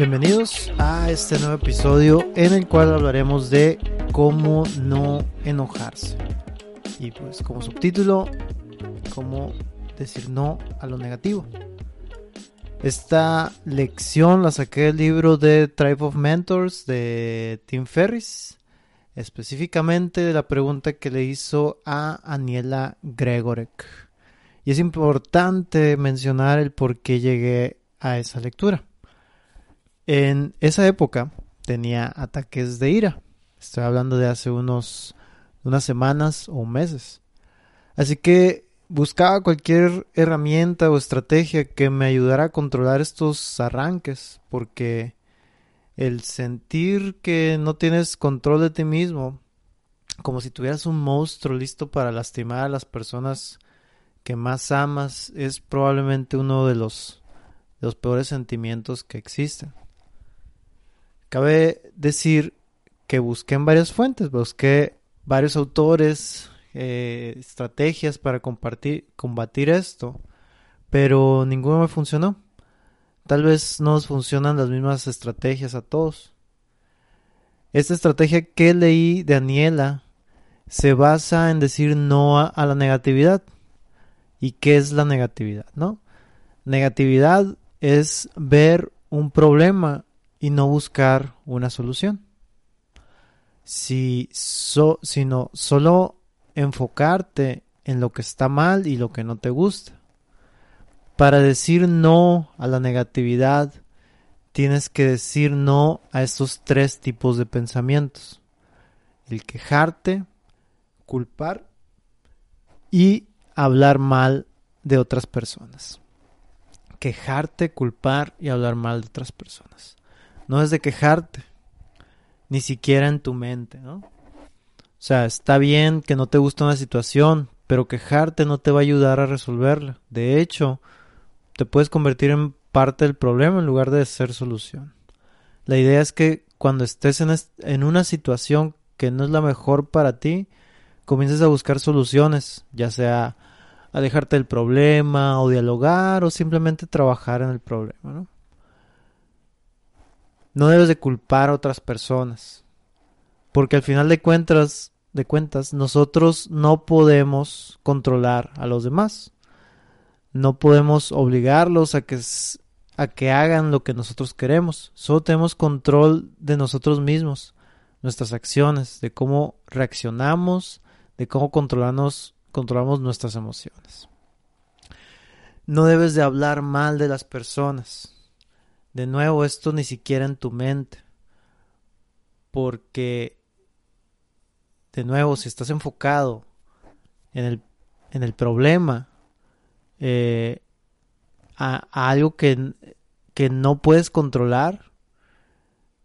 Bienvenidos a este nuevo episodio en el cual hablaremos de cómo no enojarse. Y pues como subtítulo, cómo decir no a lo negativo. Esta lección la saqué del libro de Tribe of Mentors de Tim Ferris, específicamente de la pregunta que le hizo a Aniela Gregorek. Y es importante mencionar el por qué llegué a esa lectura. En esa época tenía ataques de ira. Estoy hablando de hace unos unas semanas o meses. Así que buscaba cualquier herramienta o estrategia que me ayudara a controlar estos arranques, porque el sentir que no tienes control de ti mismo, como si tuvieras un monstruo listo para lastimar a las personas que más amas, es probablemente uno de los, de los peores sentimientos que existen. Cabe decir que busqué en varias fuentes, busqué varios autores, eh, estrategias para compartir, combatir esto, pero ninguno me funcionó. Tal vez no nos funcionan las mismas estrategias a todos. Esta estrategia que leí de Aniela se basa en decir no a, a la negatividad. ¿Y qué es la negatividad? ¿No? Negatividad es ver un problema y no buscar una solución. Si so, sino solo enfocarte en lo que está mal y lo que no te gusta. Para decir no a la negatividad, tienes que decir no a estos tres tipos de pensamientos. El quejarte, culpar y hablar mal de otras personas. Quejarte, culpar y hablar mal de otras personas no es de quejarte, ni siquiera en tu mente, ¿no? O sea, está bien que no te guste una situación, pero quejarte no te va a ayudar a resolverla. De hecho, te puedes convertir en parte del problema en lugar de ser solución. La idea es que cuando estés en, en una situación que no es la mejor para ti, comiences a buscar soluciones, ya sea alejarte del problema o dialogar o simplemente trabajar en el problema, ¿no? No debes de culpar a otras personas. Porque al final de cuentas, de cuentas, nosotros no podemos controlar a los demás. No podemos obligarlos a que, a que hagan lo que nosotros queremos. Solo tenemos control de nosotros mismos, nuestras acciones, de cómo reaccionamos, de cómo controlamos, controlamos nuestras emociones. No debes de hablar mal de las personas. De nuevo, esto ni siquiera en tu mente. Porque, de nuevo, si estás enfocado en el, en el problema, eh, a, algo que, que no puedes controlar,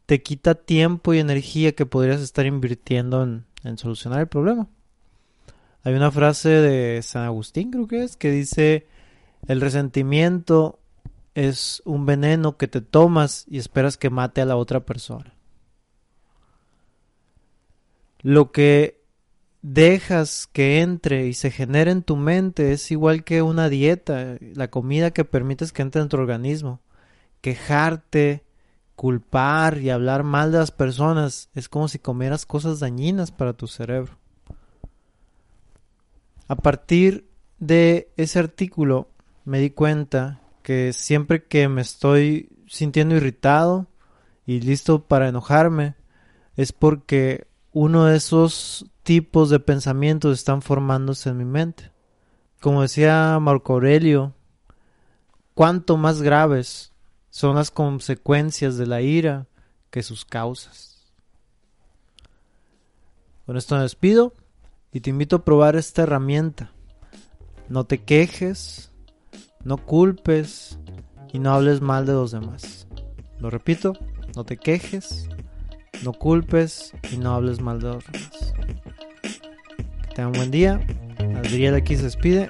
te quita tiempo y energía que podrías estar invirtiendo en, en solucionar el problema. Hay una frase de San Agustín, creo que es, que dice, el resentimiento es un veneno que te tomas y esperas que mate a la otra persona. Lo que dejas que entre y se genere en tu mente es igual que una dieta, la comida que permites que entre en tu organismo. Quejarte, culpar y hablar mal de las personas es como si comieras cosas dañinas para tu cerebro. A partir de ese artículo me di cuenta que siempre que me estoy sintiendo irritado y listo para enojarme, es porque uno de esos tipos de pensamientos están formándose en mi mente. Como decía Marco Aurelio, cuánto más graves son las consecuencias de la ira que sus causas. Con esto me despido Y te invito a probar esta herramienta. No te quejes, no culpes y no hables mal de los demás. Lo repito, no te quejes, no culpes y no hables mal de los demás. Que tengan un buen día. Adriel aquí se despide.